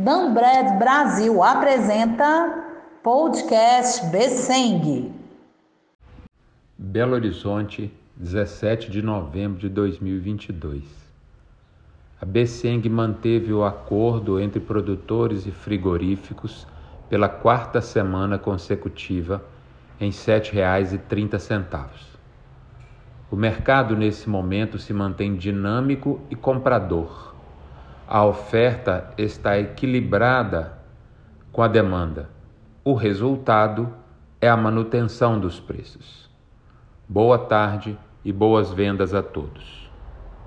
Danbred Brasil apresenta podcast Besseng. Belo Horizonte, 17 de novembro de 2022. A Besseng manteve o acordo entre produtores e frigoríficos pela quarta semana consecutiva em R$ 7,30. O mercado nesse momento se mantém dinâmico e comprador. A oferta está equilibrada com a demanda. O resultado é a manutenção dos preços. Boa tarde e boas vendas a todos.